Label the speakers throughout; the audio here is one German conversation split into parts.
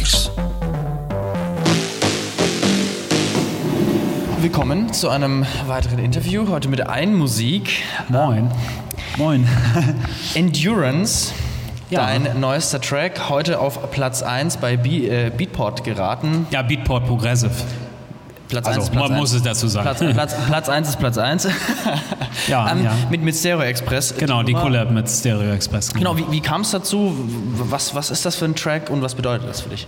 Speaker 1: Mix.
Speaker 2: Willkommen zu einem weiteren Interview. Heute mit Einmusik.
Speaker 3: Moin. Moin.
Speaker 2: Endurance.
Speaker 3: Ja.
Speaker 2: Dein neuester Track, heute auf Platz 1 bei Be äh, Beatport geraten.
Speaker 3: Ja, Beatport Progressive.
Speaker 2: Platz
Speaker 3: Also,
Speaker 2: 1 ist Platz
Speaker 3: man
Speaker 2: 1.
Speaker 3: muss es dazu sagen.
Speaker 2: Platz, Platz, Platz 1 ist Platz 1.
Speaker 3: Ja,
Speaker 2: Ähm,
Speaker 3: ja.
Speaker 2: Mit, mit Stereo Express.
Speaker 3: Genau, die Collab mit Stereo Express.
Speaker 2: Genau, wie, wie kam es dazu? Was, was ist das für ein Track und was bedeutet das für dich?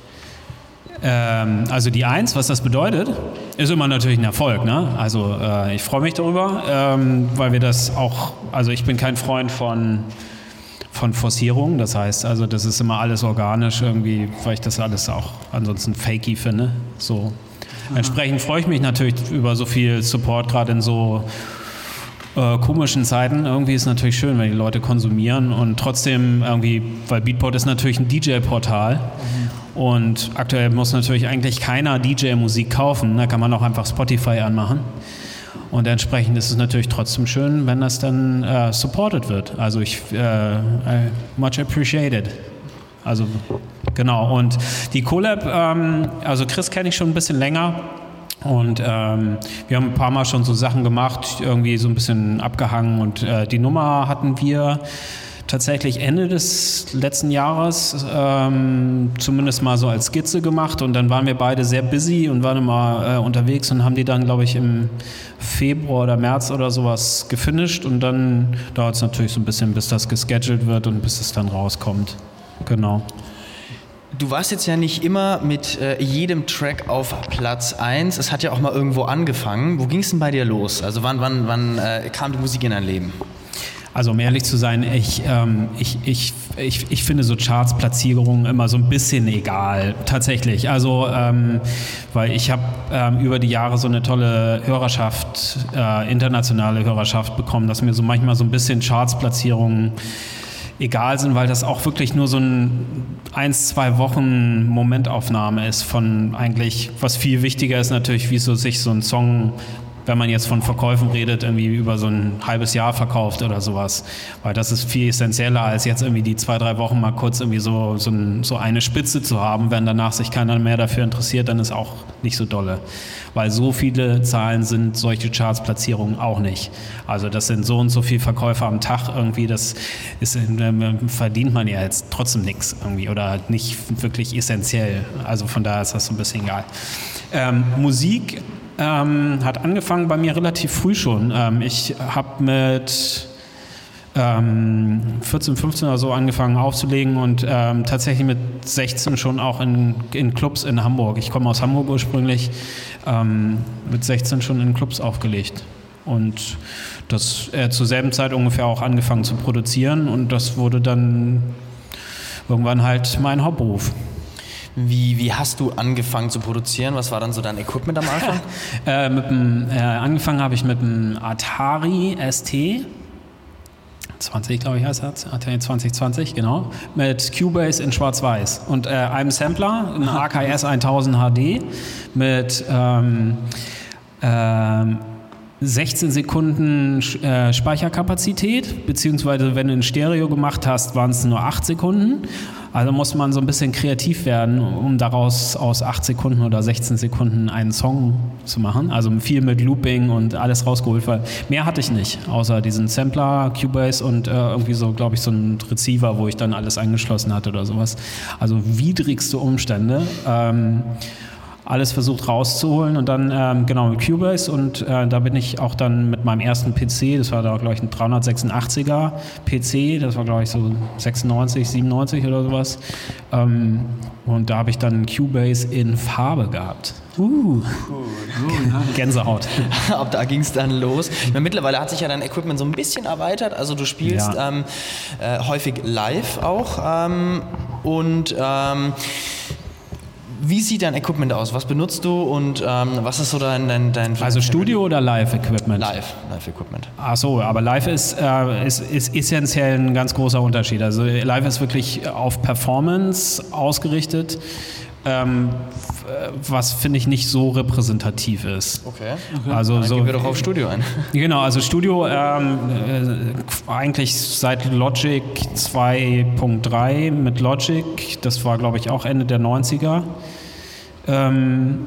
Speaker 3: Ähm, also die Eins, was das bedeutet, ist immer natürlich ein Erfolg. Ne? Also äh, ich freue mich darüber, ähm, weil wir das auch, also ich bin kein Freund von, von Forcierung. Das heißt, also das ist immer alles organisch irgendwie, weil ich das alles auch ansonsten fakey finde. So. Entsprechend freue ich mich natürlich über so viel Support, gerade in so äh, komischen Zeiten. Irgendwie ist es natürlich schön, wenn die Leute konsumieren und trotzdem irgendwie, weil Beatport ist natürlich ein DJ-Portal und aktuell muss natürlich eigentlich keiner DJ-Musik kaufen. Da kann man auch einfach Spotify anmachen. Und entsprechend ist es natürlich trotzdem schön, wenn das dann äh, supported wird. Also ich äh, I much appreciated. Also genau. Und die Collab, ähm, also Chris kenne ich schon ein bisschen länger. Und ähm, wir haben ein paar Mal schon so Sachen gemacht, irgendwie so ein bisschen abgehangen. Und äh, die Nummer hatten wir tatsächlich Ende des letzten Jahres ähm, zumindest mal so als Skizze gemacht. Und dann waren wir beide sehr busy und waren immer äh, unterwegs und haben die dann, glaube ich, im Februar oder März oder sowas gefinisht. Und dann dauert es natürlich so ein bisschen, bis das gescheduled wird und bis es dann rauskommt. Genau.
Speaker 2: Du warst jetzt ja nicht immer mit äh, jedem Track auf Platz 1. Es hat ja auch mal irgendwo angefangen. Wo ging es denn bei dir los? Also wann, wann, wann äh, kam die Musik in dein Leben?
Speaker 3: Also um ehrlich zu sein, ich, ähm, ich, ich, ich, ich finde so Charts-Platzierungen immer so ein bisschen egal, tatsächlich. Also, ähm, weil ich habe ähm, über die Jahre so eine tolle Hörerschaft, äh, internationale Hörerschaft bekommen, dass mir so manchmal so ein bisschen Charts-Platzierungen egal sind, weil das auch wirklich nur so ein eins, zwei Wochen Momentaufnahme ist von eigentlich, was viel wichtiger ist natürlich, wie so sich so ein Song, wenn man jetzt von Verkäufen redet, irgendwie über so ein halbes Jahr verkauft oder sowas. Weil das ist viel essentieller, als jetzt irgendwie die zwei, drei Wochen mal kurz irgendwie so, so, ein, so eine Spitze zu haben. Wenn danach sich keiner mehr dafür interessiert, dann ist auch nicht so dolle. Weil so viele Zahlen sind solche Charts-Platzierungen auch nicht. Also das sind so und so viele Verkäufe am Tag irgendwie, das ist, ähm, verdient man ja jetzt trotzdem nichts irgendwie oder nicht wirklich essentiell. Also von daher ist das so ein bisschen egal. Ähm, Musik ähm, hat angefangen bei mir relativ früh schon. Ähm, ich habe mit ähm, 14, 15 oder so angefangen aufzulegen und ähm, tatsächlich mit 16 schon auch in, in Clubs in Hamburg. Ich komme aus Hamburg ursprünglich, ähm, mit 16 schon in Clubs aufgelegt. Und das äh, zur selben Zeit ungefähr auch angefangen zu produzieren und das wurde dann irgendwann halt mein Hauptberuf.
Speaker 2: Wie, wie hast du angefangen zu produzieren? Was war dann so dein Equipment am Anfang?
Speaker 3: Äh, dem, äh, angefangen habe ich mit dem Atari ST. 20, glaube ich, heißt das. Atari 2020, genau. Mit Cubase in Schwarz-Weiß. Und äh, einem Sampler, ein AKS 1000 HD mit ähm, ähm, 16 Sekunden äh, Speicherkapazität, beziehungsweise wenn du in Stereo gemacht hast, waren es nur 8 Sekunden. Also muss man so ein bisschen kreativ werden, um daraus aus 8 Sekunden oder 16 Sekunden einen Song zu machen. Also viel mit Looping und alles rausgeholt, weil mehr hatte ich nicht, außer diesen Sampler, Cubase und äh, irgendwie so, glaube ich, so ein Receiver, wo ich dann alles angeschlossen hatte oder sowas. Also widrigste Umstände. Ähm, alles versucht rauszuholen und dann ähm, genau mit Cubase und äh, da bin ich auch dann mit meinem ersten PC, das war da glaube ich ein 386er PC, das war glaube ich so 96, 97 oder sowas ähm, und da habe ich dann Cubase in Farbe gehabt. Uh, Gänsehaut.
Speaker 2: Ab da ging es dann los. Mittlerweile hat sich ja dein Equipment so ein bisschen erweitert. Also du spielst
Speaker 3: Ja.
Speaker 2: ähm, äh, häufig live auch. Ähm, und ähm, wie sieht dein Equipment aus? Was benutzt du und ähm, was ist so dein, dein, dein
Speaker 3: Also Studio oder Live-Equipment?
Speaker 2: Live, Live-Equipment.
Speaker 3: Ach so, aber Live ist, äh, ist, ist essentiell ein ganz großer Unterschied. Also Live ist wirklich auf Performance ausgerichtet. Ähm, was finde ich nicht so repräsentativ ist.
Speaker 2: Okay.
Speaker 3: Also
Speaker 2: Dann
Speaker 3: so,
Speaker 2: gehen wir doch auf Studio ein.
Speaker 3: Genau, also Studio ähm, äh, eigentlich seit Logic 2.3 mit Logic, das war glaube ich auch Ende der 90er. Ähm,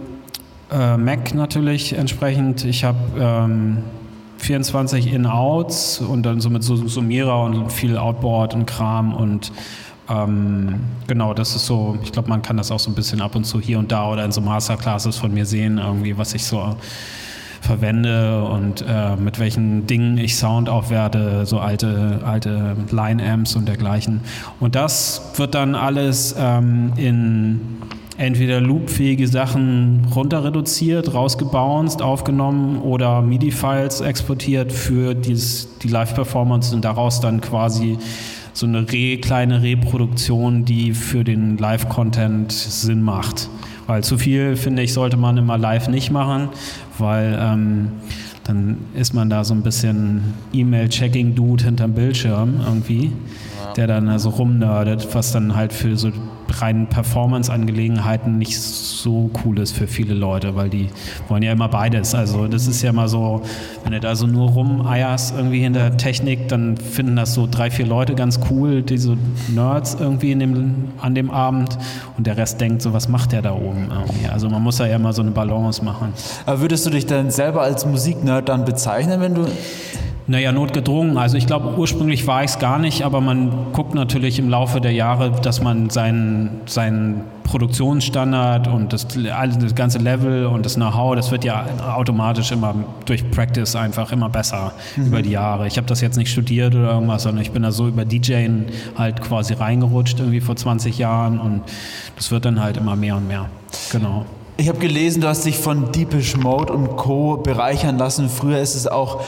Speaker 3: äh, Mac natürlich entsprechend. Ich habe ähm, 24 In-Outs und dann so mit so Summierer und viel Outboard und Kram und ähm, genau, das ist so, ich glaube, man kann das auch so ein bisschen ab und zu hier und da oder in so Masterclasses von mir sehen, irgendwie, was ich so verwende und äh, mit welchen Dingen ich Sound aufwerte, so alte, alte Line-Amps und dergleichen. Und das wird dann alles ähm, in entweder loopfähige Sachen runter reduziert, rausgebounced, aufgenommen oder MIDI-Files exportiert für dieses, die Live-Performance und daraus dann quasi so eine Re kleine Reproduktion, die für den Live-Content Sinn macht. Weil zu viel, finde ich, sollte man immer live nicht machen, weil ähm, dann ist man da so ein bisschen E-Mail-Checking-Dude hinterm Bildschirm irgendwie, der dann also rumnerdet, was dann halt für so reinen Performance-Angelegenheiten nicht so cool ist für viele Leute, weil die wollen ja immer beides. Also das ist ja immer so, wenn du da so nur rumeierst irgendwie in der Technik, dann finden das so drei, vier Leute ganz cool, diese Nerds irgendwie dem, an dem Abend und der Rest denkt so, was macht der da oben irgendwie. Also man muss ja immer so eine Balance machen.
Speaker 1: Aber würdest du dich dann selber als Musiknerd dann bezeichnen, wenn du
Speaker 3: naja, notgedrungen. Also ich glaube, ursprünglich war ich es gar nicht, aber man guckt natürlich im Laufe der Jahre, dass man seinen, seinen Produktionsstandard und das, das ganze Level und das Know-how, das wird ja automatisch immer durch Practice einfach immer besser mhm. über die Jahre. Ich habe das jetzt nicht studiert oder irgendwas, sondern ich bin da so über DJing halt quasi reingerutscht irgendwie vor 20 Jahren und das wird dann halt immer mehr und mehr. Genau.
Speaker 1: Ich habe gelesen, du hast dich von Deepish Mode und Co. bereichern lassen. Früher ist es auch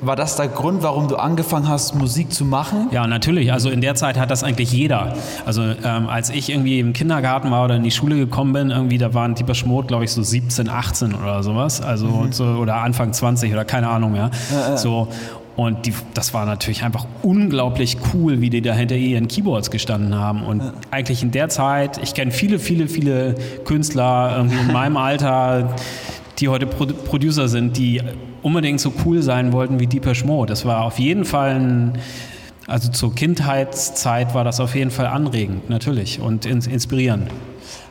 Speaker 1: war das der Grund, warum du angefangen hast, Musik zu machen?
Speaker 3: Ja, natürlich. Also in der Zeit hat das eigentlich jeder. Also ähm, als ich irgendwie im Kindergarten war oder in die Schule gekommen bin, irgendwie da waren Dieper Schmott, glaube ich, so 17, 18 oder sowas. Also mhm. so, oder Anfang 20 oder keine Ahnung mehr. Ja, ja. So. Und die, das war natürlich einfach unglaublich cool, wie die da hinter ihren Keyboards gestanden haben. Und ja. eigentlich in der Zeit, ich kenne viele, viele, viele Künstler irgendwie in meinem Alter, die heute Pro Producer sind, die unbedingt so cool sein wollten wie Deepesh Mode. Das war auf jeden Fall ein, also zur Kindheitszeit war das auf jeden Fall anregend, natürlich, und inspirierend.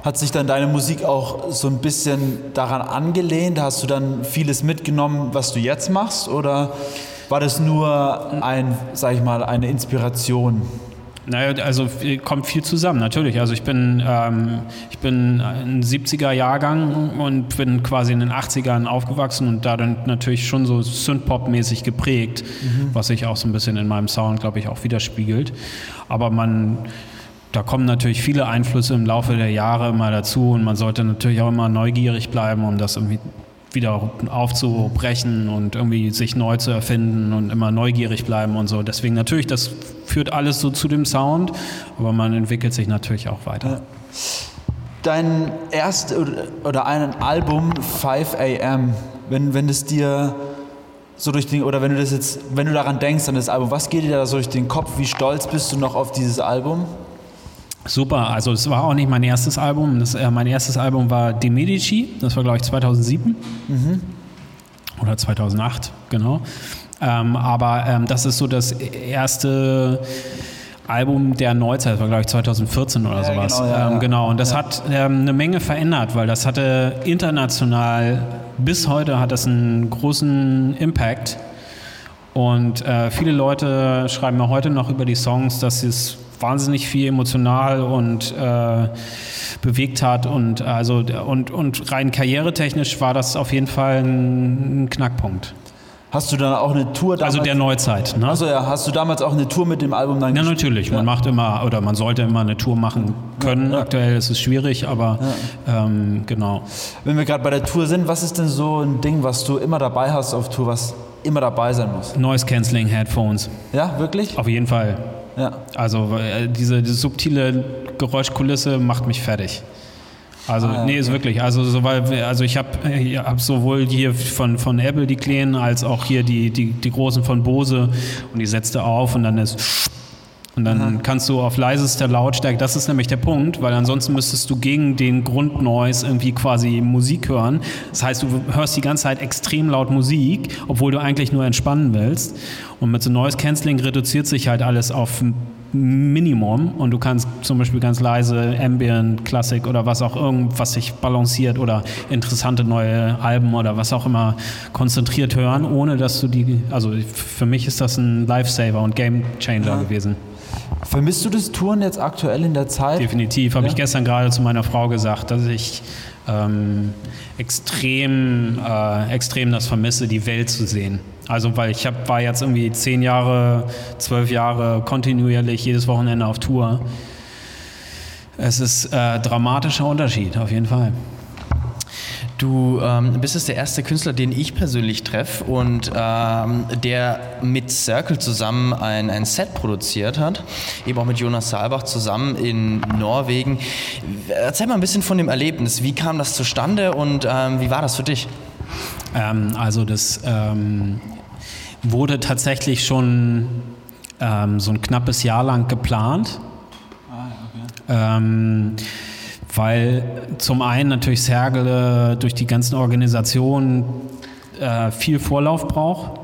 Speaker 1: Hat sich dann deine Musik auch so ein bisschen daran angelehnt? Hast du dann vieles mitgenommen, was du jetzt machst? Oder war das nur ein, sag ich mal, eine Inspiration?
Speaker 3: Naja, also kommt viel zusammen, natürlich. Also ich bin, ähm, ich bin ein 70er-Jahrgang und bin quasi in den 80ern aufgewachsen und da dann natürlich schon so Synthpop-mäßig geprägt, mhm. was sich auch so ein bisschen in meinem Sound, glaube ich, auch widerspiegelt. Aber man, da kommen natürlich viele Einflüsse im Laufe der Jahre mal dazu und man sollte natürlich auch immer neugierig bleiben, um das irgendwie wieder aufzubrechen und irgendwie sich neu zu erfinden und immer neugierig bleiben und so. Deswegen natürlich, das führt alles so zu dem Sound, aber man entwickelt sich natürlich auch weiter.
Speaker 1: Dein erst oder ein Album 5 AM, wenn, wenn es dir so durch den, oder wenn du das jetzt, wenn du daran denkst an das Album, was geht dir da so durch den Kopf? Wie stolz bist du noch auf dieses Album?
Speaker 3: Super, also es war auch nicht mein erstes Album. Das, äh, mein erstes Album war De Medici, das war glaube ich 2007 mhm. oder 2008, genau. Ähm, aber ähm, das ist so das erste Album der Neuzeit, das war glaube ich 2014 oder ja, sowas. Genau, ja, ähm, genau. und das ja. hat ähm, eine Menge verändert, weil das hatte international bis heute hat das einen großen Impact. Und äh, viele Leute schreiben mir heute noch über die Songs, dass es wahnsinnig viel emotional und äh, bewegt hat und also und, und rein karrieretechnisch war das auf jeden Fall ein, ein Knackpunkt.
Speaker 1: Hast du dann auch eine Tour
Speaker 3: damals? Also der Neuzeit,
Speaker 1: ne? Also ja, hast du damals auch eine Tour mit dem Album dann
Speaker 3: Ja, natürlich. Ja. Man macht immer oder man sollte immer eine Tour machen können. Ja. Aktuell ist es schwierig, aber ja. ähm, genau.
Speaker 1: Wenn wir gerade bei der Tour sind, was ist denn so ein Ding, was du immer dabei hast auf Tour, was immer dabei sein muss?
Speaker 3: Noise Cancelling Headphones.
Speaker 1: Ja, wirklich?
Speaker 3: Auf jeden Fall. Ja. Also äh, diese, diese subtile Geräuschkulisse macht mich fertig. Also ah, ja, nee, ist wirklich. Also so, weil, also ich habe hab sowohl hier von, von Apple die kleinen als auch hier die, die, die großen von Bose und die setzte auf und dann ist Und dann Aha. kannst du auf leisester Lautstärke, das ist nämlich der Punkt, weil ansonsten müsstest du gegen den Grundnoise irgendwie quasi Musik hören. Das heißt, du hörst die ganze Zeit extrem laut Musik, obwohl du eigentlich nur entspannen willst. Und mit so Noise Cancelling reduziert sich halt alles auf Minimum und du kannst zum Beispiel ganz leise Ambient, Klassik oder was auch irgendwas sich balanciert oder interessante neue Alben oder was auch immer konzentriert hören, ohne dass du die, also für mich ist das ein Lifesaver und Game Changer ja. gewesen.
Speaker 1: Vermisst du das Touren jetzt aktuell in der Zeit?
Speaker 3: Definitiv, habe ja? ich gestern gerade zu meiner Frau gesagt, dass ich ähm, extrem, äh, extrem das vermisse, die Welt zu sehen. Also weil ich hab, war jetzt irgendwie zehn Jahre, zwölf Jahre kontinuierlich jedes Wochenende auf Tour. Es ist ein äh, dramatischer Unterschied, auf jeden Fall.
Speaker 2: Du ähm, bist es der erste Künstler, den ich persönlich treffe und ähm, der mit Circle zusammen ein, ein Set produziert hat, eben auch mit Jonas Saalbach zusammen in Norwegen. Erzähl mal ein bisschen von dem Erlebnis. Wie kam das zustande und ähm, wie war das für dich?
Speaker 3: Ähm, also das ähm, wurde tatsächlich schon ähm, so ein knappes Jahr lang geplant. Ah, okay weil zum einen natürlich Sergele durch die ganzen Organisationen äh, viel Vorlauf braucht.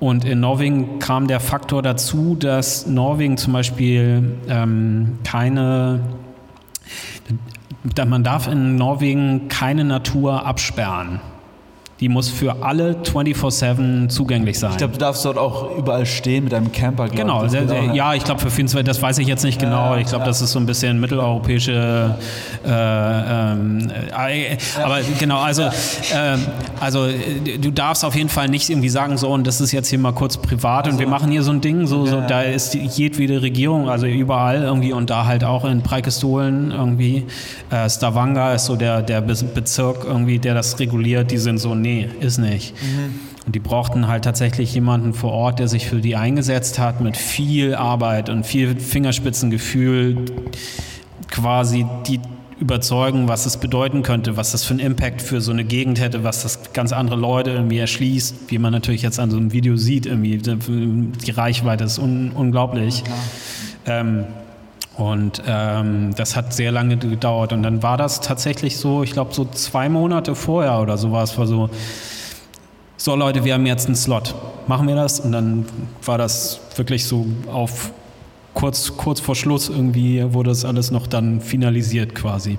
Speaker 3: Und in Norwegen kam der Faktor dazu, dass Norwegen zum Beispiel ähm, keine, man darf in Norwegen keine Natur absperren. Die muss für alle 24-7 zugänglich sein.
Speaker 1: Ich glaube, du darfst dort auch überall stehen mit einem Camper.
Speaker 3: Genau, sehr, sehr, ja, ich glaube für 24, das weiß ich jetzt nicht genau. ich glaube, das ist so ein bisschen mitteleuropäische. Äh, ähm, äh, aber genau, also, äh, also du darfst auf jeden Fall nicht irgendwie sagen, so, und das ist jetzt hier mal kurz privat also, und wir machen hier so ein Ding. So, so, da ist jedwede Regierung, also überall irgendwie und da halt auch in Preikestolen irgendwie. Äh, Stavanger ist so der, der Bezirk irgendwie, der das reguliert. Die sind so, nee, nee, ist nicht. Mhm. Und die brauchten halt tatsächlich jemanden vor Ort, der sich für die eingesetzt hat, mit viel Arbeit und viel Fingerspitzengefühl, quasi die überzeugen, was es bedeuten könnte, was das für einen Impact für so eine Gegend hätte, was das ganz andere Leute irgendwie erschließt, wie man natürlich jetzt an so einem Video sieht, irgendwie die Reichweite ist un unglaublich. Ja, ähm, und ähm, das hat sehr lange gedauert. Und dann war das tatsächlich so, ich glaube, so zwei Monate vorher oder so war es war so, so Leute, wir haben jetzt einen Slot. Machen wir das? Und dann war das wirklich so auf kurz, kurz vor Schluss irgendwie wurde das alles noch dann finalisiert quasi.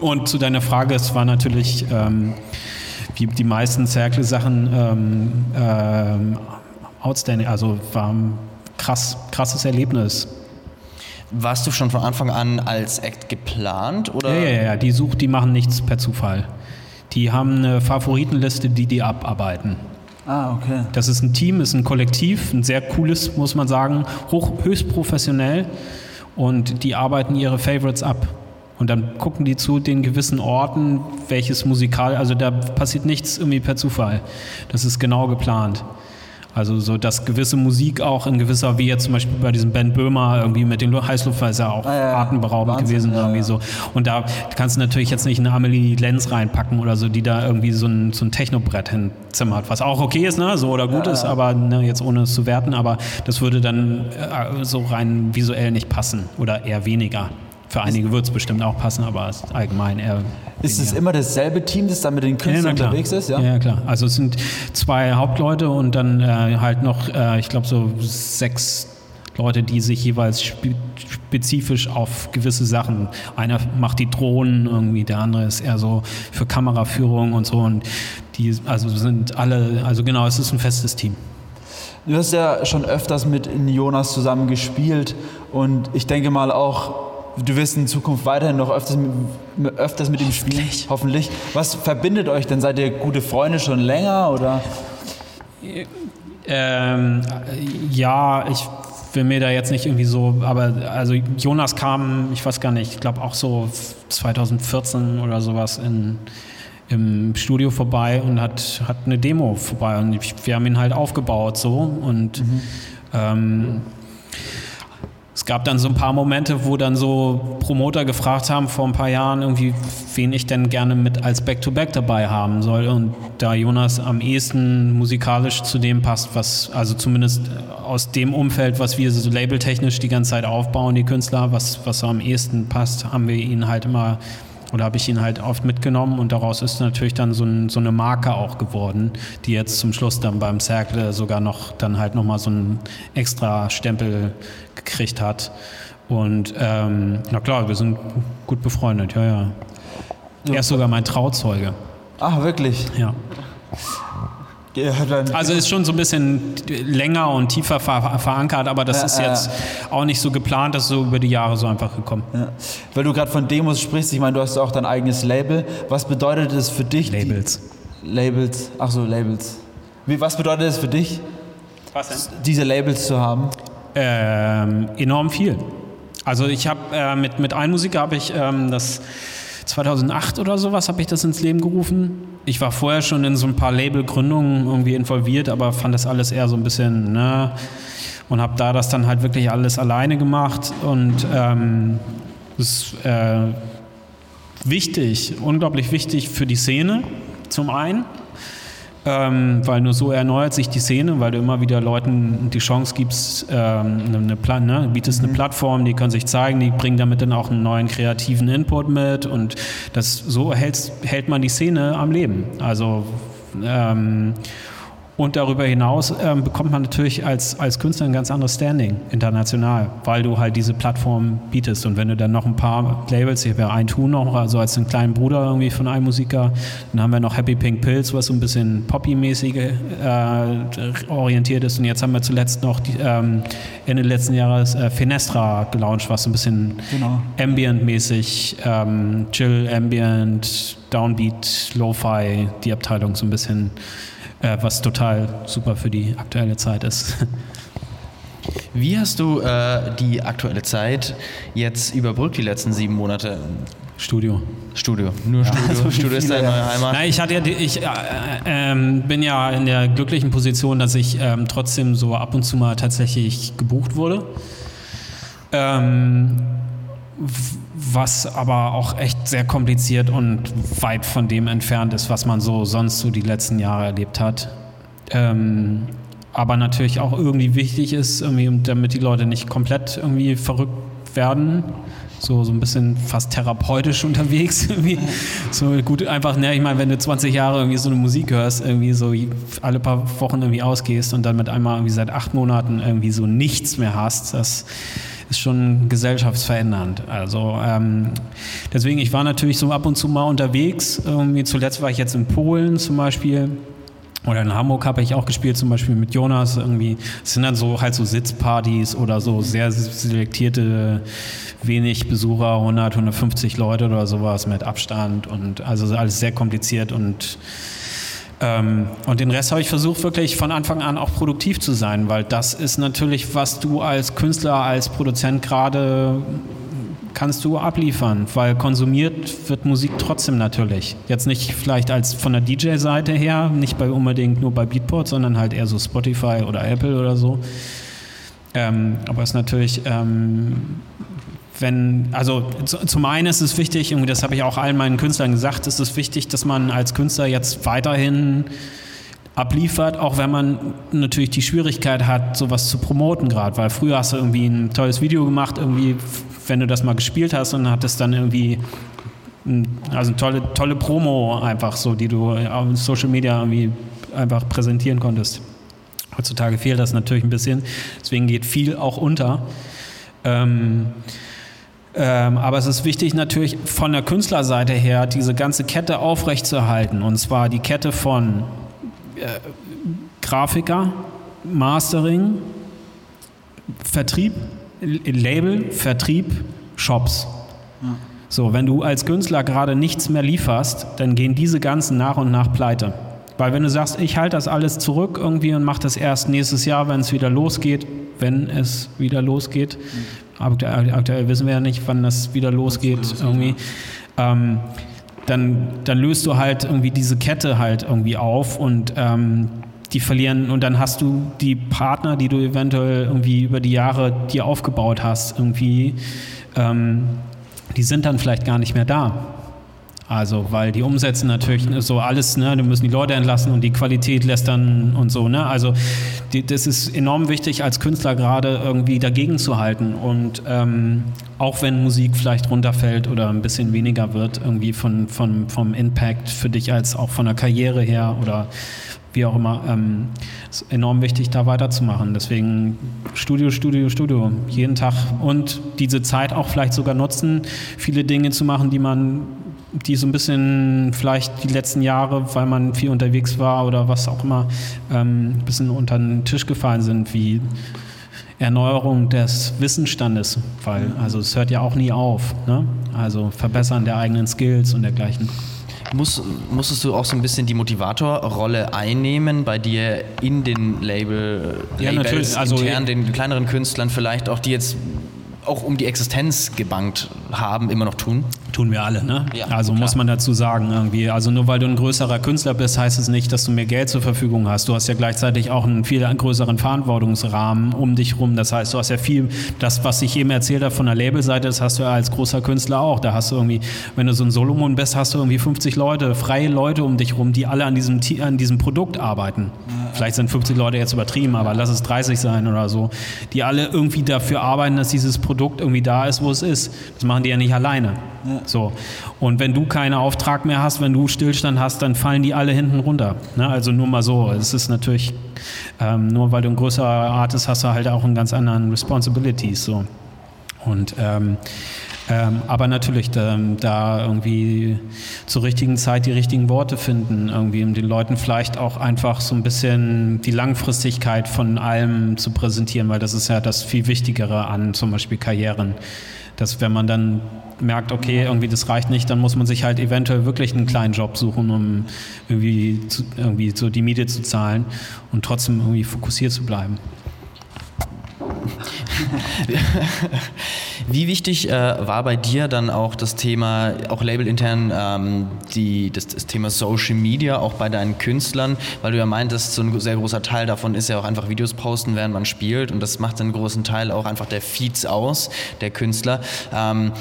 Speaker 3: Und zu deiner Frage, es war natürlich ähm, wie die meisten Circle-Sachen ähm, ähm, outstanding, also war ein krass, krasses Erlebnis.
Speaker 2: Warst du schon von Anfang an als Act geplant? Oder?
Speaker 3: Ja, ja, ja, die sucht, die machen nichts per Zufall. Die haben eine Favoritenliste, die die abarbeiten.
Speaker 1: Ah, okay.
Speaker 3: Das ist ein Team, ist ein Kollektiv, ein sehr cooles, muss man sagen, hoch, höchst professionell. Und die arbeiten ihre Favorites ab. Und dann gucken die zu den gewissen Orten, welches Musikal, also da passiert nichts irgendwie per Zufall. Das ist genau geplant. Also so, dass gewisse Musik auch in gewisser, wie jetzt zum Beispiel bei diesem Ben Böhmer irgendwie mit den Heißluftfall ist ja auch ah, ja, atemberaubend Wahnsinn, gewesen ja, irgendwie so. Und da kannst du natürlich jetzt nicht eine Amelie Lenz reinpacken oder so, die da irgendwie so ein, so ein Technobrett hinzimmert, was auch okay ist, ne, so oder gut ist, aber ne, jetzt ohne es zu werten, aber das würde dann äh, so rein visuell nicht passen oder eher weniger. Für einige wird es bestimmt auch passen, aber allgemein eher.
Speaker 1: Ist es immer dasselbe Team, das da mit den Künstlern ja, unterwegs ist?
Speaker 3: Ja? ja, klar. Also es sind zwei Hauptleute und dann äh, halt noch, äh, ich glaube, so sechs Leute, die sich jeweils spe spezifisch auf gewisse Sachen. Einer macht die Drohnen irgendwie, der andere ist eher so für Kameraführung und so. Und die, also sind alle, also genau, es ist ein festes Team.
Speaker 1: Du hast ja schon öfters mit Jonas zusammen gespielt und ich denke mal auch du wirst in Zukunft weiterhin noch öfters, öfters mit ihm spielen. Hoffentlich. Was verbindet euch denn? Seid ihr gute Freunde schon länger oder?
Speaker 3: Ähm, ja, ich will mir da jetzt nicht irgendwie so, aber also Jonas kam, ich weiß gar nicht, ich glaube auch so 2014 oder sowas in, im Studio vorbei und hat, hat eine Demo vorbei und wir haben ihn halt aufgebaut so und mhm. ähm, Es gab dann so ein paar Momente, wo dann so Promoter gefragt haben vor ein paar Jahren irgendwie, wen ich denn gerne mit als Back-to-Back -Back dabei haben soll. Und da Jonas am ehesten musikalisch zu dem passt, was, also zumindest aus dem Umfeld, was wir so labeltechnisch die ganze Zeit aufbauen, die Künstler, was, was am ehesten passt, haben wir ihn halt immer oder habe ich ihn halt oft mitgenommen und daraus ist natürlich dann so, ein, so, eine Marke auch geworden, die jetzt zum Schluss dann beim Cercle sogar noch dann halt nochmal so einen extra Stempel gekriegt hat. Und ähm, na klar, wir sind gut befreundet, ja, ja. Er ist sogar mein Trauzeuge.
Speaker 1: Ach, wirklich?
Speaker 3: Ja. Also ist schon so ein bisschen länger und tiefer ver verankert, aber das ja, ist jetzt äh, auch nicht so geplant, das ist so über die Jahre so einfach gekommen.
Speaker 1: Ja. Weil du gerade von Demos sprichst, ich meine, du hast auch dein eigenes Label. Was bedeutet es für dich?
Speaker 3: Labels.
Speaker 1: Labels, ach so, Labels. Wie, was bedeutet es für dich,
Speaker 3: was denn?
Speaker 1: diese Labels zu haben?
Speaker 3: Ähm, enorm viel. Also ich habe äh, mit, mit einem Musiker habe ich ähm, das 2008 oder sowas habe ich das ins Leben gerufen. Ich war vorher schon in so ein paar Labelgründungen irgendwie involviert, aber fand das alles eher so ein bisschen, ne? Und habe da das dann halt wirklich alles alleine gemacht und ähm, das ist äh, wichtig, unglaublich wichtig für die Szene zum einen ähm, weil nur so erneuert sich die Szene, weil du immer wieder Leuten die Chance gibst, ähm, eine, eine, ne, bietest eine mhm. Plattform, die können sich zeigen, die bringen damit dann auch einen neuen kreativen Input mit und das so hält, hält man die Szene am Leben. Also ähm, und darüber hinaus ähm, bekommt man natürlich als, als Künstler ein ganz anderes Standing international, weil du halt diese Plattform bietest. Und wenn du dann noch ein paar Labels, ich habe ja ein Tool noch, also als einen kleinen Bruder irgendwie von einem Musiker, dann haben wir noch Happy Pink Pills, was so ein bisschen Poppy-mäßig äh, orientiert ist. Und jetzt haben wir zuletzt noch die, ähm, Ende letzten Jahres äh, Fenestra gelauncht, was so ein bisschen genau. Ambient-mäßig, ähm, Chill, Ambient, Downbeat, Lo-Fi, die Abteilung so ein bisschen äh, was total super für die aktuelle Zeit ist.
Speaker 2: Wie hast du äh, die aktuelle Zeit jetzt überbrückt, die letzten sieben Monate?
Speaker 3: Studio.
Speaker 2: Studio. Nur Studio. Ja, so Studio ist deine neue Heimat.
Speaker 3: Nein, ich, hatte ja, ich äh, äh, bin ja in der glücklichen Position, dass ich ähm, trotzdem so ab und zu mal tatsächlich gebucht wurde. Ähm, was aber auch echt sehr kompliziert und weit von dem entfernt ist, was man so sonst so die letzten Jahre erlebt hat. Ähm, aber natürlich auch irgendwie wichtig ist, irgendwie, damit die Leute nicht komplett irgendwie verrückt werden. So, so ein bisschen fast therapeutisch unterwegs. Irgendwie. So gut, einfach, ne, ich meine, wenn du 20 Jahre irgendwie so eine Musik hörst, irgendwie so alle paar Wochen irgendwie ausgehst und dann mit einmal irgendwie seit acht Monaten irgendwie so nichts mehr hast, das ist schon gesellschaftsverändernd. Also ähm, deswegen, ich war natürlich so ab und zu mal unterwegs. Irgendwie zuletzt war ich jetzt in Polen zum Beispiel. Oder in Hamburg habe ich auch gespielt, zum Beispiel mit Jonas. Irgendwie, es sind dann so halt so Sitzpartys oder so sehr selektierte, wenig Besucher, 100, 150 Leute oder sowas mit Abstand und also alles sehr kompliziert und ähm, und den Rest habe ich versucht, wirklich von Anfang an auch produktiv zu sein, weil das ist natürlich, was du als Künstler, als Produzent gerade kannst du abliefern, weil konsumiert wird Musik trotzdem natürlich. Jetzt nicht vielleicht als von der DJ-Seite her, nicht bei unbedingt nur bei Beatport, sondern halt eher so Spotify oder Apple oder so. Ähm, aber es ist natürlich ähm, wenn, also zum einen ist es wichtig, und das habe ich auch allen meinen Künstlern gesagt, ist es wichtig, dass man als Künstler jetzt weiterhin abliefert, auch wenn man natürlich die Schwierigkeit hat, sowas zu promoten gerade, weil früher hast du irgendwie ein tolles Video gemacht, irgendwie, wenn du das mal gespielt hast und hattest dann irgendwie also eine tolle, tolle Promo einfach so, die du auf Social Media irgendwie einfach präsentieren konntest. Heutzutage fehlt das natürlich ein bisschen, deswegen geht viel auch unter. Ähm, ähm, aber es ist wichtig natürlich von der Künstlerseite her, diese ganze Kette aufrechtzuerhalten. Und zwar die Kette von äh, Grafiker, Mastering, Vertrieb, Label, Vertrieb, Shops. Ja. So, wenn du als Künstler gerade nichts mehr lieferst, dann gehen diese ganzen nach und nach pleite. Weil wenn du sagst, ich halte das alles zurück irgendwie und mache das erst nächstes Jahr, wenn es wieder losgeht, wenn es wieder losgeht, mhm aktuell, aktuell wissen wir ja nicht, wann das wieder losgeht irgendwie. Ähm, dann, dann löst du halt irgendwie diese Kette halt irgendwie auf und ähm, die verlieren und dann hast du die Partner, die du eventuell irgendwie über die Jahre dir aufgebaut hast, irgendwie, ähm, die sind dann vielleicht gar nicht mehr da. Also, weil die umsetzen natürlich so alles, ne, die müssen die Leute entlassen und die Qualität lässt dann und so, ne? Also, die, das ist enorm wichtig, als Künstler gerade irgendwie dagegen zu halten. Und ähm, auch wenn Musik vielleicht runterfällt oder ein bisschen weniger wird, irgendwie von, von, vom Impact für dich als auch von der Karriere her oder wie auch immer, ähm, ist enorm wichtig, da weiterzumachen. Deswegen Studio, Studio, Studio, jeden Tag und diese Zeit auch vielleicht sogar nutzen, viele Dinge zu machen, die man die so ein bisschen vielleicht die letzten Jahre, weil man viel unterwegs war oder was auch immer, ähm, ein bisschen unter den Tisch gefallen sind, wie Erneuerung des Wissensstandes, weil also es hört ja auch nie auf. Ne? Also Verbessern der eigenen Skills und dergleichen.
Speaker 2: Muss, musstest du auch so ein bisschen die Motivatorrolle einnehmen bei dir in den Label,
Speaker 3: ja,
Speaker 2: Labels.
Speaker 3: Also,
Speaker 2: intern, den kleineren Künstlern vielleicht auch, die jetzt auch um die Existenz gebankt haben, immer noch tun?
Speaker 3: Tun wir alle, ne?
Speaker 2: Ja,
Speaker 3: also
Speaker 2: klar.
Speaker 3: muss man dazu sagen irgendwie. Also nur weil du ein größerer Künstler bist, heißt es nicht, dass du mehr Geld zur Verfügung hast. Du hast ja gleichzeitig auch einen viel größeren Verantwortungsrahmen um dich rum. Das heißt, du hast ja viel, das, was ich eben erzählt habe von der Labelseite, das hast du ja als großer Künstler auch. Da hast du irgendwie, wenn du so ein Solomon bist, hast du irgendwie 50 Leute, freie Leute um dich rum, die alle an diesem, an diesem Produkt arbeiten. Vielleicht sind 50 Leute jetzt übertrieben, aber lass es 30 sein oder so. Die alle irgendwie dafür arbeiten, dass dieses Produkt irgendwie da ist, wo es ist. Das machen die ja nicht alleine. So. Und wenn du keinen Auftrag mehr hast, wenn du Stillstand hast, dann fallen die alle hinten runter. Ne? Also nur mal so. Es ist natürlich, ähm, nur weil du ein größerer Artist hast, du halt auch einen ganz anderen Responsibilities. So. Und ähm, ähm, aber natürlich da, da irgendwie zur richtigen Zeit die richtigen Worte finden, irgendwie um den Leuten vielleicht auch einfach so ein bisschen die Langfristigkeit von allem zu präsentieren, weil das ist ja das viel Wichtigere an zum Beispiel Karrieren. Dass wenn man dann merkt, okay, irgendwie das reicht nicht, dann muss man sich halt eventuell wirklich einen kleinen Job suchen, um irgendwie, zu, irgendwie so die Miete zu zahlen und trotzdem irgendwie fokussiert zu bleiben.
Speaker 2: Wie wichtig äh, war bei dir dann auch das Thema, auch labelintern, ähm, die, das, das Thema Social Media, auch bei deinen Künstlern, weil du ja meintest, so ein sehr großer Teil davon ist ja auch einfach Videos posten, während man spielt und das macht einen großen Teil auch einfach der Feeds aus, der Künstler. Ähm,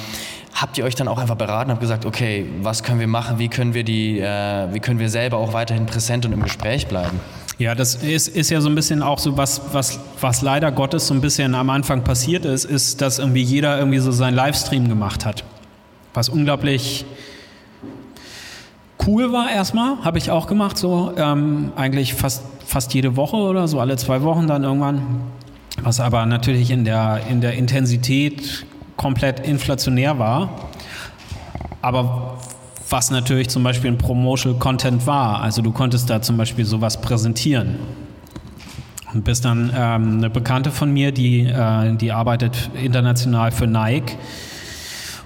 Speaker 2: Habt ihr euch dann auch einfach beraten, habt gesagt, okay, was können wir machen, wie können wir die, äh, wie können wir selber auch weiterhin präsent und im Gespräch bleiben?
Speaker 3: Ja, das ist, ist ja so ein bisschen auch so was, was, was leider Gottes so ein bisschen am Anfang passiert ist, ist, dass irgendwie jeder irgendwie so seinen Livestream gemacht hat. Was unglaublich cool war erstmal, habe ich auch gemacht, so ähm, eigentlich fast, fast jede Woche oder so, alle zwei Wochen dann irgendwann. Was aber natürlich in der, in der Intensität komplett inflationär war. Aber was natürlich zum Beispiel ein Promotional Content war. Also du konntest da zum Beispiel sowas präsentieren. Und bis dann ähm, eine Bekannte von mir, die, äh, die arbeitet international für Nike.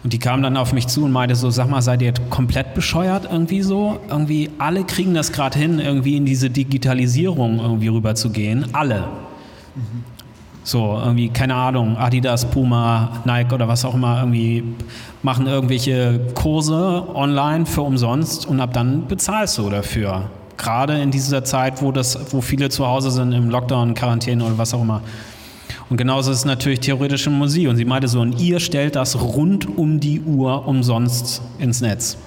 Speaker 3: Und die kam dann auf mich zu und meinte so, sag mal, seid ihr komplett bescheuert irgendwie so? Irgendwie alle kriegen das gerade hin, irgendwie in diese Digitalisierung irgendwie rüberzugehen. Alle. So, irgendwie, keine Ahnung, Adidas, Puma, Nike oder was auch immer, irgendwie machen irgendwelche Kurse online für umsonst und ab dann bezahlst du dafür. Gerade in dieser Zeit, wo, das, wo viele zu Hause sind, im Lockdown, Quarantäne oder was auch immer. Und genauso ist es natürlich theoretische Musik. Und sie meinte so, und ihr stellt das rund um die Uhr umsonst ins Netz.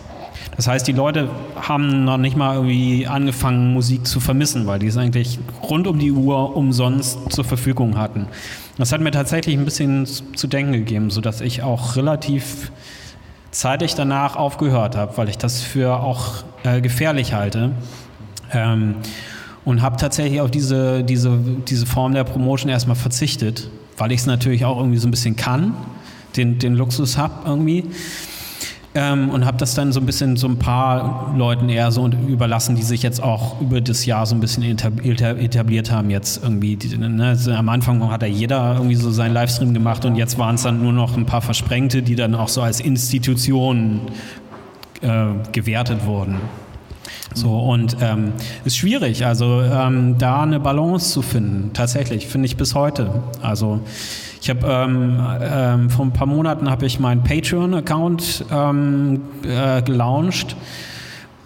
Speaker 3: Das heißt, die Leute haben noch nicht mal irgendwie angefangen, Musik zu vermissen, weil die es eigentlich rund um die Uhr umsonst zur Verfügung hatten. Das hat mir tatsächlich ein bisschen zu denken gegeben, sodass ich auch relativ zeitig danach aufgehört habe, weil ich das für auch äh, gefährlich halte. Ähm, und habe tatsächlich auf diese, diese, diese Form der Promotion erstmal verzichtet, weil ich es natürlich auch irgendwie so ein bisschen kann, den, den Luxus habe irgendwie. Ähm, und habe das dann so ein bisschen so ein paar Leuten eher so überlassen, die sich jetzt auch über das Jahr so ein bisschen etabliert haben. Jetzt irgendwie, die, ne, also am Anfang hat ja jeder irgendwie so seinen Livestream gemacht und jetzt waren es dann nur noch ein paar Versprengte, die dann auch so als Institution äh, gewertet wurden. So, und ähm, ist schwierig, also ähm, da eine Balance zu finden, tatsächlich, finde ich bis heute. Also ich habe ähm, ähm, vor ein paar Monaten habe ich meinen Patreon-Account ähm, äh, gelauncht,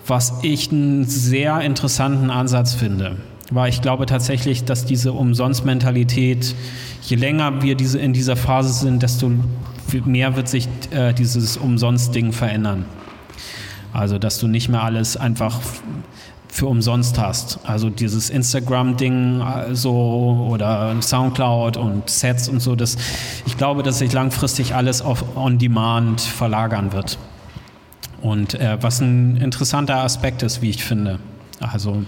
Speaker 3: was ich einen sehr interessanten Ansatz finde. Weil ich glaube tatsächlich, dass diese Umsonst-Mentalität, je länger wir diese, in dieser Phase sind, desto mehr wird sich äh, dieses Umsonst-Ding verändern. Also, dass du nicht mehr alles einfach für umsonst hast. Also dieses Instagram-Ding so oder Soundcloud und Sets und so, das, ich glaube, dass sich langfristig alles auf On-Demand verlagern wird. Und äh, was ein interessanter Aspekt ist, wie ich finde. Also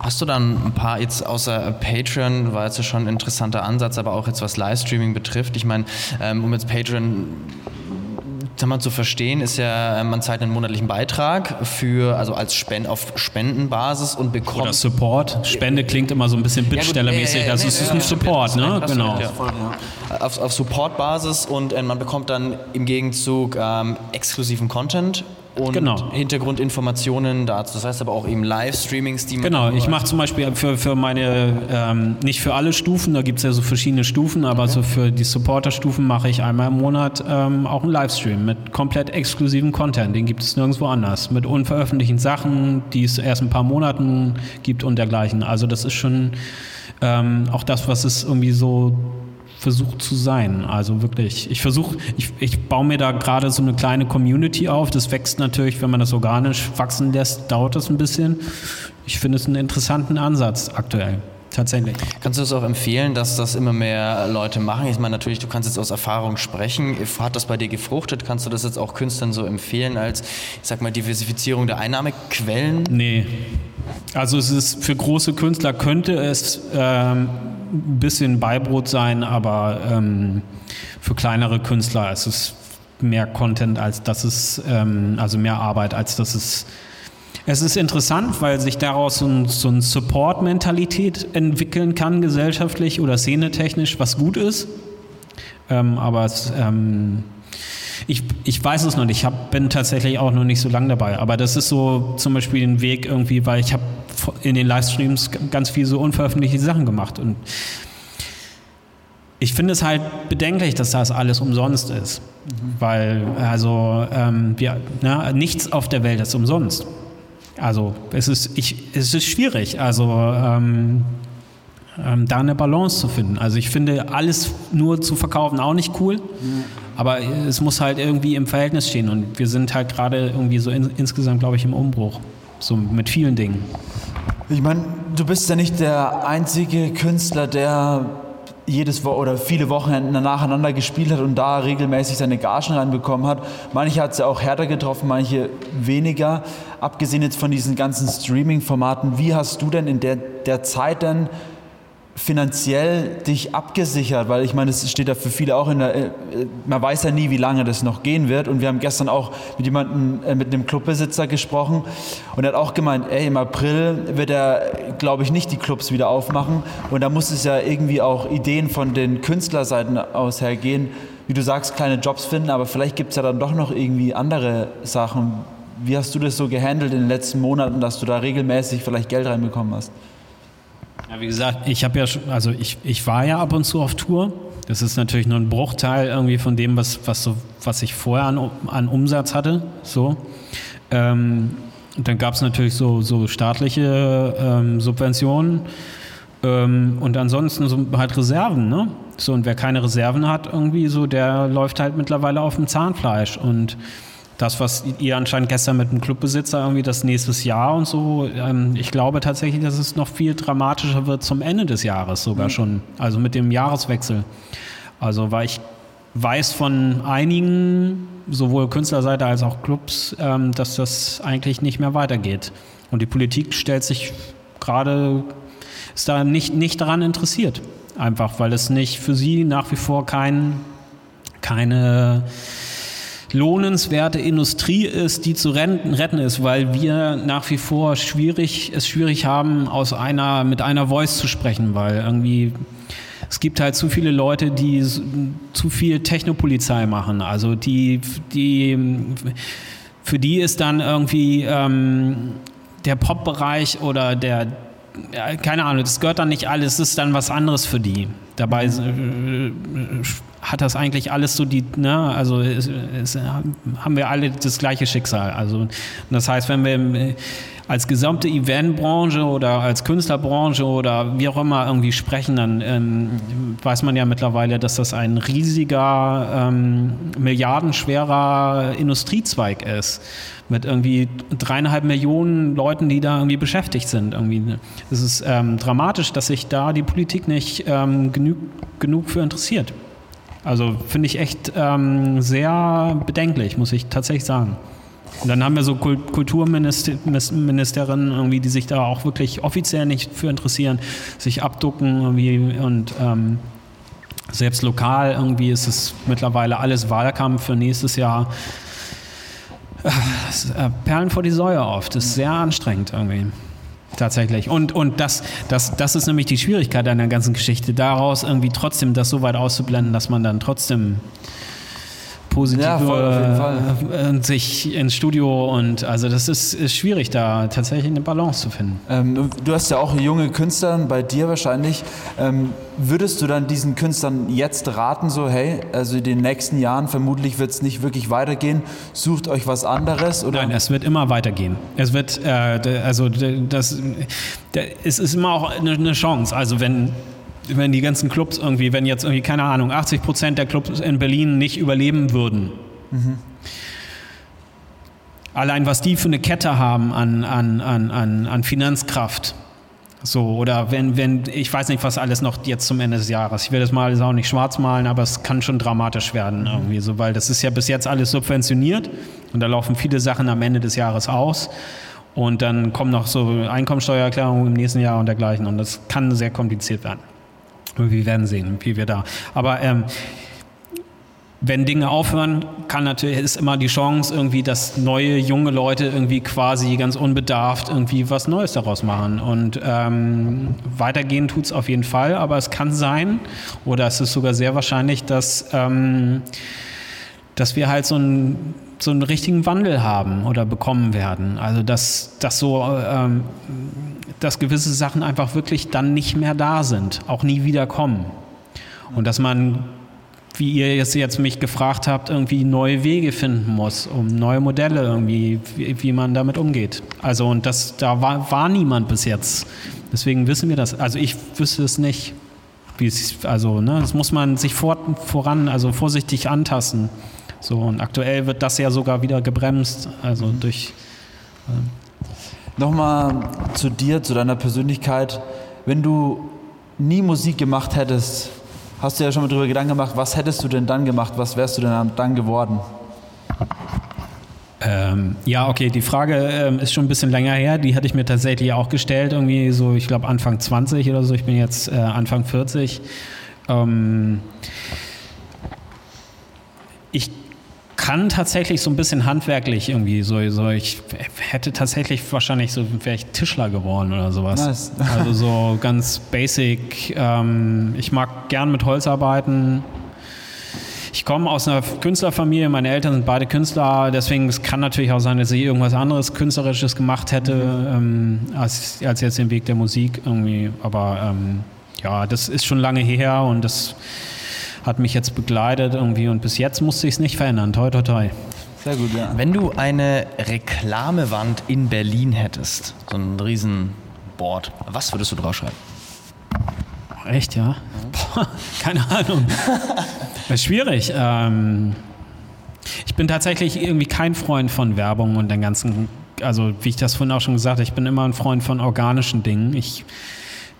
Speaker 2: Hast du dann ein paar, jetzt außer Patreon war jetzt schon ein interessanter Ansatz, aber auch jetzt was Livestreaming betrifft. Ich meine, ähm, um jetzt Patreon sag mal, zu verstehen, ist ja, äh, man zahlt einen monatlichen Beitrag für, also als Spend auf Spendenbasis und bekommt.
Speaker 3: Oder Support. Spende klingt immer so ein bisschen Bittstellermäßig. Ja, also es ist ein Support, ne? Genau.
Speaker 2: Auf, auf Support-Basis und äh, man bekommt dann im Gegenzug ähm, exklusiven Content und genau. Hintergrundinformationen dazu. Das heißt aber auch eben Livestreamings, die
Speaker 3: man. Genau, ich mache zum Beispiel für, für meine, ähm, nicht für alle Stufen, da gibt es ja so verschiedene Stufen, aber okay. so für die Supporter-Stufen mache ich einmal im Monat ähm, auch einen Livestream mit komplett exklusivem Content. Den gibt es nirgendwo anders. Mit unveröffentlichten Sachen, die es erst ein paar Monaten gibt und dergleichen. Also, das ist schon ähm, auch das, was es irgendwie so versucht zu sein. Also wirklich, ich versuche, ich, ich baue mir da gerade so eine kleine Community auf. Das wächst natürlich, wenn man das organisch wachsen lässt, dauert das ein bisschen. Ich finde es einen interessanten Ansatz aktuell. Tatsächlich.
Speaker 2: Kannst du es auch empfehlen, dass das immer mehr Leute machen? Ich meine, natürlich, du kannst jetzt aus Erfahrung sprechen. Hat das bei dir gefruchtet? Kannst du das jetzt auch Künstlern so empfehlen als, ich sag mal, Diversifizierung der Einnahmequellen?
Speaker 3: Nee. Also es ist für große Künstler könnte es ähm, ein bisschen Beibrot sein, aber ähm, für kleinere Künstler ist es mehr Content als das ist, ähm, also mehr Arbeit als das ist es ist interessant, weil sich daraus so ein, so ein Support-Mentalität entwickeln kann, gesellschaftlich oder szenetechnisch, was gut ist. Ähm, aber es, ähm, ich, ich weiß es noch nicht. Ich hab, bin tatsächlich auch noch nicht so lange dabei. Aber das ist so zum Beispiel ein Weg irgendwie, weil ich habe in den Livestreams ganz viel so unveröffentlichte Sachen gemacht. Und ich finde es halt bedenklich, dass das alles umsonst ist. Mhm. Weil, also, ähm, wir, na, nichts auf der Welt ist umsonst. Also es ist, ich, es ist schwierig, also ähm, ähm, da eine Balance zu finden. Also ich finde, alles nur zu verkaufen auch nicht cool, aber es muss halt irgendwie im Verhältnis stehen. Und wir sind halt gerade irgendwie so in, insgesamt, glaube ich, im Umbruch, so mit vielen Dingen.
Speaker 1: Ich meine, du bist ja nicht der einzige Künstler, der jedes Wo oder viele Wochenenden nacheinander gespielt hat und da regelmäßig seine Gagen reinbekommen hat. Manche hat es ja auch härter getroffen, manche weniger. Abgesehen jetzt von diesen ganzen Streaming-Formaten, wie hast du denn in der, der Zeit dann finanziell dich abgesichert? Weil ich meine, es steht ja für viele auch in der, äh, man weiß ja nie, wie lange das noch gehen wird. Und wir haben gestern auch mit jemandem, äh, mit einem Clubbesitzer gesprochen und er hat auch gemeint, ey, im April wird er, glaube ich, nicht die Clubs wieder aufmachen. Und da muss es ja irgendwie auch Ideen von den Künstlerseiten aus hergehen, wie du sagst, kleine Jobs finden, aber vielleicht gibt es ja dann doch noch irgendwie andere Sachen. Wie hast du das so gehandelt in den letzten Monaten, dass du da regelmäßig vielleicht Geld reinbekommen hast?
Speaker 3: Ja, wie gesagt, ich habe ja, also ich, ich war ja ab und zu auf Tour. Das ist natürlich nur ein Bruchteil irgendwie von dem, was, was, so, was ich vorher an, an Umsatz hatte. So. Ähm, dann gab es natürlich so, so staatliche ähm, Subventionen ähm, und ansonsten so halt Reserven. Ne? So, und wer keine Reserven hat, irgendwie so, der läuft halt mittlerweile auf dem Zahnfleisch. Und das, was ihr anscheinend gestern mit dem Clubbesitzer irgendwie das nächste Jahr und so, ähm, ich glaube tatsächlich, dass es noch viel dramatischer wird zum Ende des Jahres sogar mhm. schon, also mit dem Jahreswechsel. Also weil ich weiß von einigen, sowohl Künstlerseite als auch Clubs, ähm, dass das eigentlich nicht mehr weitergeht. Und die Politik stellt sich gerade, ist da nicht, nicht daran interessiert. Einfach, weil es nicht für sie nach wie vor kein, keine lohnenswerte Industrie ist, die zu retten ist, weil wir nach wie vor schwierig, es schwierig haben, aus einer, mit einer Voice zu sprechen, weil irgendwie es gibt halt zu viele Leute, die zu viel Technopolizei machen. Also die, die für die ist dann irgendwie ähm, der Pop-Bereich oder der, keine Ahnung, das gehört dann nicht alles, das ist dann was anderes für die. Dabei äh, hat das eigentlich alles so die, ne, also es, es, haben wir alle das gleiche Schicksal. Also das heißt, wenn wir als gesamte Eventbranche oder als Künstlerbranche oder wie auch immer irgendwie sprechen, dann ähm, weiß man ja mittlerweile, dass das ein riesiger, ähm, milliardenschwerer Industriezweig ist. Mit irgendwie dreieinhalb Millionen Leuten, die da irgendwie beschäftigt sind. Irgendwie. Es ist ähm, dramatisch, dass sich da die Politik nicht ähm, genug, genug für interessiert. Also finde ich echt ähm, sehr bedenklich, muss ich tatsächlich sagen. Und dann haben wir so Kulturministerinnen irgendwie, die sich da auch wirklich offiziell nicht für interessieren, sich abducken irgendwie und ähm, selbst lokal irgendwie ist es mittlerweile alles Wahlkampf für nächstes Jahr. Äh, Perlen vor die Säue oft. Das ist sehr anstrengend irgendwie. Tatsächlich. Und, und das, das, das ist nämlich die Schwierigkeit an der ganzen Geschichte, daraus irgendwie trotzdem das so weit auszublenden, dass man dann trotzdem positive ja, voll, äh, sich ins Studio und also das ist, ist, schwierig, da tatsächlich eine Balance zu finden.
Speaker 1: Ähm, du hast ja auch junge Künstler bei dir wahrscheinlich. Ähm, würdest du dann diesen Künstlern jetzt raten, so hey, also in den nächsten Jahren vermutlich wird es nicht wirklich weitergehen, sucht euch was anderes? Oder?
Speaker 3: Nein, es wird immer weitergehen. Es wird, äh, also das, es ist immer auch eine, eine Chance. Also wenn wenn die ganzen Clubs irgendwie, wenn jetzt irgendwie, keine Ahnung, 80 Prozent der Clubs in Berlin nicht überleben würden. Mhm. Allein was die für eine Kette haben an, an, an, an, an Finanzkraft. So, oder wenn, wenn, ich weiß nicht, was alles noch jetzt zum Ende des Jahres. Ich will das mal das auch nicht schwarz malen, aber es kann schon dramatisch werden irgendwie so, weil das ist ja bis jetzt alles subventioniert und da laufen viele Sachen am Ende des Jahres aus. Und dann kommen noch so Einkommensteuererklärungen im nächsten Jahr und dergleichen. Und das kann sehr kompliziert werden. Wir werden sehen, wie wir da. Aber ähm, wenn Dinge aufhören, kann natürlich ist immer die Chance irgendwie, dass neue junge Leute irgendwie quasi ganz unbedarft irgendwie was Neues daraus machen und ähm, weitergehen tut es auf jeden Fall, aber es kann sein oder es ist sogar sehr wahrscheinlich, dass ähm, dass wir halt so einen so einen richtigen Wandel haben oder bekommen werden. Also dass dass so ähm, dass gewisse Sachen einfach wirklich dann nicht mehr da sind, auch nie wieder kommen. Und dass man, wie ihr jetzt, jetzt mich gefragt habt, irgendwie neue Wege finden muss, um neue Modelle irgendwie, wie, wie man damit umgeht. Also und das, da war, war niemand bis jetzt. Deswegen wissen wir das. Also ich wüsste es nicht. Es, also, ne, das muss man sich vor, voran, also vorsichtig antasten. So, und aktuell wird das ja sogar wieder gebremst, also durch.
Speaker 1: Ähm, Nochmal zu dir, zu deiner Persönlichkeit. Wenn du nie Musik gemacht hättest, hast du ja schon mal darüber Gedanken gemacht, was hättest du denn dann gemacht? Was wärst du denn dann geworden?
Speaker 3: Ähm, ja, okay, die Frage ähm, ist schon ein bisschen länger her. Die hatte ich mir tatsächlich auch gestellt, irgendwie so, ich glaube Anfang 20 oder so. Ich bin jetzt äh, Anfang 40. Ähm, ich kann tatsächlich so ein bisschen handwerklich irgendwie so, so ich hätte tatsächlich wahrscheinlich so wäre ich Tischler geworden oder sowas. Nice. Also so ganz basic. Ähm, ich mag gern mit Holz arbeiten. Ich komme aus einer Künstlerfamilie, meine Eltern sind beide Künstler, deswegen es kann natürlich auch sein, dass ich irgendwas anderes Künstlerisches gemacht hätte, mhm. ähm, als, als jetzt den Weg der Musik irgendwie. Aber ähm, ja, das ist schon lange her und das hat mich jetzt begleitet irgendwie und bis jetzt musste ich es nicht verändern. Toi, toi, toi.
Speaker 2: Sehr gut, ja. Wenn du eine Reklamewand in Berlin hättest, so ein Riesenboard, was würdest du draufschreiben?
Speaker 3: Echt, ja? Boah, keine Ahnung. Das ist schwierig. Ähm, ich bin tatsächlich irgendwie kein Freund von Werbung und den ganzen, also wie ich das vorhin auch schon gesagt habe, ich bin immer ein Freund von organischen Dingen. Ich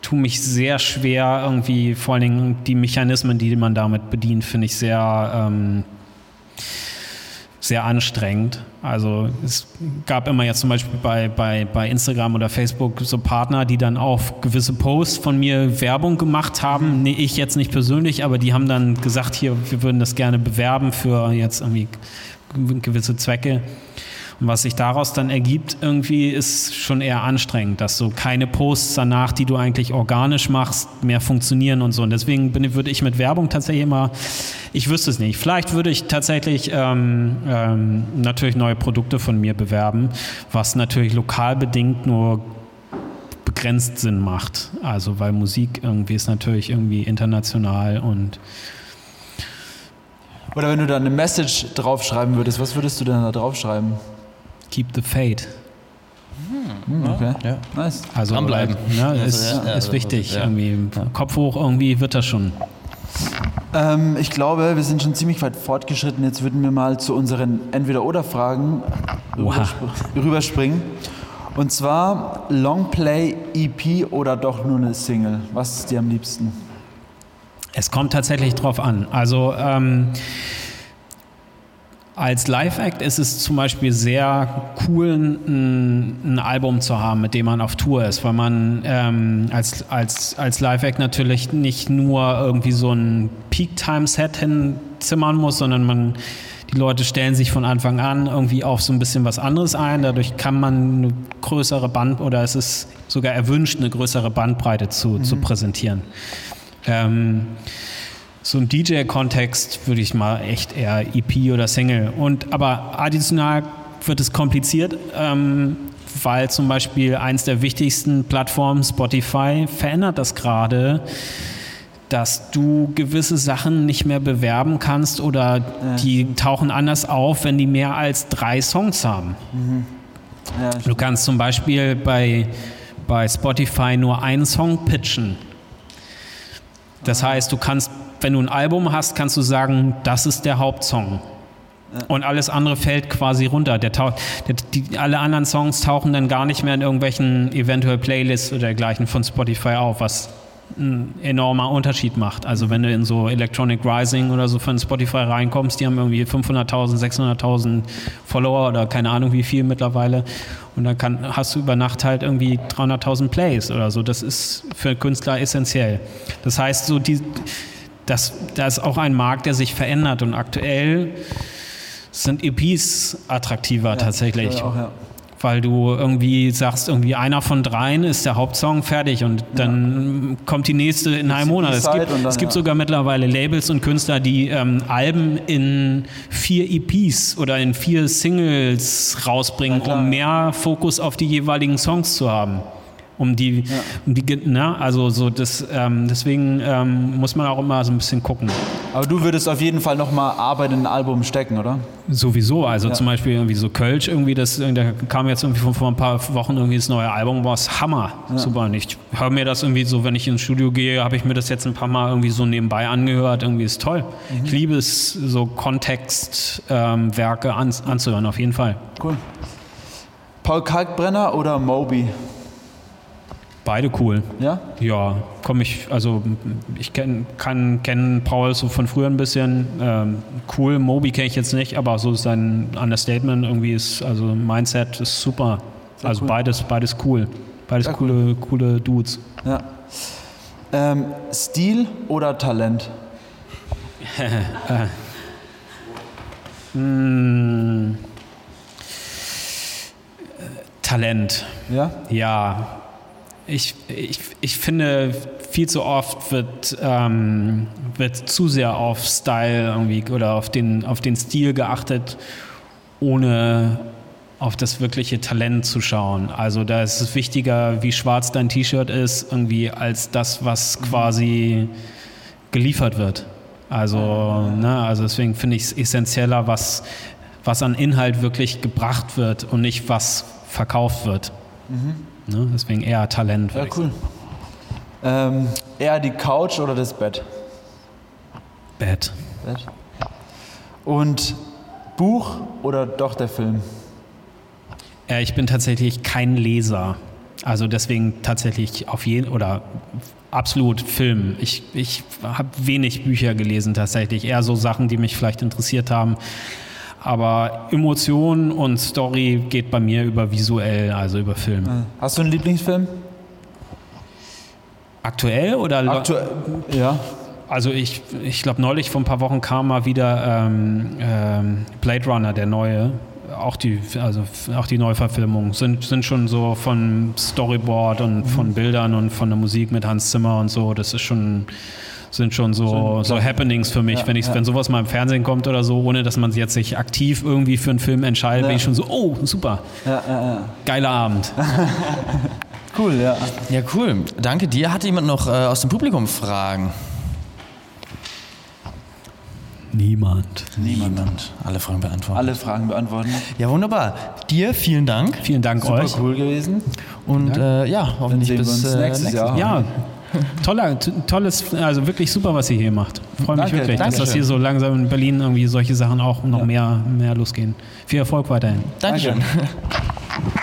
Speaker 3: tue mich sehr schwer, irgendwie vor allen Dingen die Mechanismen, die man damit bedient, finde ich sehr, ähm, sehr anstrengend. Also es gab immer jetzt zum Beispiel bei, bei, bei Instagram oder Facebook so Partner, die dann auf gewisse Posts von mir Werbung gemacht haben. Nee, ich jetzt nicht persönlich, aber die haben dann gesagt, hier, wir würden das gerne bewerben für jetzt irgendwie gewisse Zwecke. Und was sich daraus dann ergibt, irgendwie ist schon eher anstrengend, dass so keine Posts danach, die du eigentlich organisch machst, mehr funktionieren und so. Und deswegen bin, würde ich mit Werbung tatsächlich immer, ich wüsste es nicht. Vielleicht würde ich tatsächlich ähm, ähm, natürlich neue Produkte von mir bewerben, was natürlich lokal bedingt nur begrenzt Sinn macht. Also weil Musik irgendwie ist natürlich irgendwie international und
Speaker 1: Oder wenn du da eine Message draufschreiben würdest, was würdest du denn da draufschreiben?
Speaker 3: Keep the Fate.
Speaker 1: Hm, okay.
Speaker 2: Ja.
Speaker 1: Nice.
Speaker 3: Also
Speaker 2: Dranbleiben.
Speaker 3: Ne,
Speaker 2: Also,
Speaker 3: ist,
Speaker 2: ja, ja,
Speaker 3: ist
Speaker 2: also,
Speaker 3: wichtig.
Speaker 2: ja.
Speaker 3: Irgendwie Kopf hoch, irgendwie wird das schon.
Speaker 1: Ähm, ich glaube, wir sind schon ziemlich weit fortgeschritten. Jetzt würden wir mal zu unseren Entweder-Oder-Fragen rüberspr- rüberspringen. Und zwar Longplay, EP oder doch nur eine Single? Was ist dir am liebsten?
Speaker 3: Es kommt tatsächlich drauf an. Also ähm, als Live-Act ist es zum Beispiel sehr cool, ein, ein Album zu haben, mit dem man auf Tour ist, weil man ähm, als, als, als Live-Act natürlich nicht nur irgendwie so ein Peak-Time-Set hinzimmern muss, sondern man, die Leute stellen sich von Anfang an irgendwie auf so ein bisschen was anderes ein. Dadurch kann man eine größere Band oder es ist sogar erwünscht, eine größere Bandbreite zu, zu präsentieren. Ähm, so im DJ-Kontext würde ich mal echt eher EP oder Single. Und aber additional wird es kompliziert, ähm, weil zum Beispiel eins der wichtigsten Plattformen, Spotify, verändert das gerade, dass du gewisse Sachen nicht mehr bewerben kannst oder die tauchen anders auf, wenn die mehr als drei Songs haben.
Speaker 1: Ja,
Speaker 3: Du kannst zum Beispiel bei, bei Spotify nur einen Song pitchen. Das heißt, du kannst, wenn du ein Album hast, kannst du sagen, das ist der Hauptsong. Und alles andere fällt quasi runter. Der taucht, der, die, alle anderen Songs tauchen dann gar nicht mehr in irgendwelchen eventuell Playlists oder dergleichen von Spotify auf, was ein enormer Unterschied macht. Also wenn du in so Electronic Rising oder so von Spotify reinkommst, die haben irgendwie 500.000, 600.000 Follower oder keine Ahnung wie viel mittlerweile und dann kann, hast du über Nacht halt irgendwie 300.000 Plays oder so. Das ist für Künstler essentiell. Das heißt, so die, das, da ist auch ein Markt, der sich verändert und aktuell sind EPs attraktiver tatsächlich.
Speaker 1: Auch, ja.
Speaker 3: Weil du irgendwie sagst, irgendwie einer von dreien ist der Hauptsong fertig und dann kommt die nächste in einem Monat. Es
Speaker 1: B-Side
Speaker 3: gibt,
Speaker 1: und dann,
Speaker 3: es gibt
Speaker 1: ja.
Speaker 3: sogar mittlerweile Labels und Künstler, die ähm, Alben in vier EPs oder in vier Singles rausbringen, um
Speaker 1: ja.
Speaker 3: mehr Fokus auf die jeweiligen Songs zu haben. Um die, um die, ne, also so das, ähm, deswegen ähm, muss man auch immer so ein bisschen gucken.
Speaker 1: Aber du würdest auf jeden Fall nochmal Arbeit in ein Album stecken, oder?
Speaker 3: Sowieso, also
Speaker 1: Ja.
Speaker 3: zum Beispiel irgendwie so Kölsch, irgendwie das, da kam jetzt irgendwie vor, vor ein paar Wochen irgendwie das neue Album, war es Hammer, super. Und ich höre mir das irgendwie so, wenn ich ins Studio gehe, habe ich mir das jetzt ein paar Mal irgendwie so nebenbei angehört, irgendwie ist toll. Ich liebe es, so Kontextwerke ähm, an, anzuhören, auf jeden Fall.
Speaker 1: Cool. Paul Kalkbrenner oder Moby?
Speaker 3: Beide cool.
Speaker 1: Ja?
Speaker 3: Ja, komme ich, also ich kenn, kann kennen Paul so von früher ein bisschen. Ähm, cool, Moby kenne ich jetzt nicht, aber so sein Understatement irgendwie ist, also Mindset ist super.
Speaker 1: Sehr
Speaker 3: also
Speaker 1: cool.
Speaker 3: beides, beides cool. Beides
Speaker 1: Sehr
Speaker 3: coole, coole Dudes.
Speaker 1: Ja. Ähm, Stil oder Talent?
Speaker 3: Hm. Talent.
Speaker 1: Ja?
Speaker 3: Ja, ich, ich, ich finde, viel zu oft wird, ähm, wird zu sehr auf Style irgendwie oder auf den, auf den Stil geachtet, ohne auf das wirkliche Talent zu schauen. Also da ist es wichtiger, wie schwarz dein T-Shirt ist, irgendwie als das, was quasi geliefert wird. Also, ne, also deswegen finde ich es essentieller, was, was an Inhalt wirklich gebracht wird und nicht was verkauft wird. Ne, deswegen eher Talent.
Speaker 1: Ja, cool. Ähm, eher die Couch oder das Bett?
Speaker 3: Bad.
Speaker 1: Bett. Und Buch oder doch der Film?
Speaker 3: Äh, ich bin tatsächlich kein Leser. Also deswegen tatsächlich auf jeden oder absolut Film. Ich, ich habe wenig Bücher gelesen tatsächlich. Eher so Sachen, die mich vielleicht interessiert haben. Aber Emotion und Story geht bei mir über visuell, also über Film.
Speaker 1: Hast du einen Lieblingsfilm?
Speaker 3: Aktuell oder
Speaker 1: Aktuell. Ja.
Speaker 3: Also ich, ich glaube, neulich vor ein paar Wochen kam mal wieder ähm, ähm, Blade Runner, der neue. Auch die, also auch die Neuverfilmungen sind, sind schon so von Storyboard und von Bildern und von der Musik mit Hans Zimmer und so. Das ist schon, sind schon so, so Happenings für mich.
Speaker 1: Ja,
Speaker 3: wenn, ich,
Speaker 1: ja.
Speaker 3: wenn sowas mal im Fernsehen kommt oder so, ohne dass man jetzt sich aktiv irgendwie für einen Film entscheidet,
Speaker 1: Ja.
Speaker 3: bin ich schon so, oh, super,
Speaker 1: Ja, ja, ja.
Speaker 3: geiler Abend.
Speaker 1: Cool, ja.
Speaker 2: Ja, cool. Danke dir. Hat jemand noch äh, aus dem Publikum Fragen?
Speaker 3: Niemand.
Speaker 2: Niemand. Alle Fragen beantworten.
Speaker 1: Alle Fragen beantworten.
Speaker 2: Ja, wunderbar. Dir vielen Dank.
Speaker 3: Vielen Dank
Speaker 1: Super
Speaker 3: euch.
Speaker 1: cool gewesen.
Speaker 2: Und äh, ja, hoffentlich
Speaker 1: sehen wir
Speaker 2: bis
Speaker 1: uns
Speaker 2: äh,
Speaker 1: nächstes Jahr.
Speaker 3: Ja, toller, tolles, also wirklich super, was ihr hier macht. Freue mich
Speaker 1: Danke,
Speaker 3: wirklich, dass das
Speaker 2: Dankeschön.
Speaker 3: hier so langsam in Berlin irgendwie solche Sachen auch noch mehr, mehr losgehen. Viel Erfolg weiterhin.
Speaker 2: Dankeschön.
Speaker 1: Danke.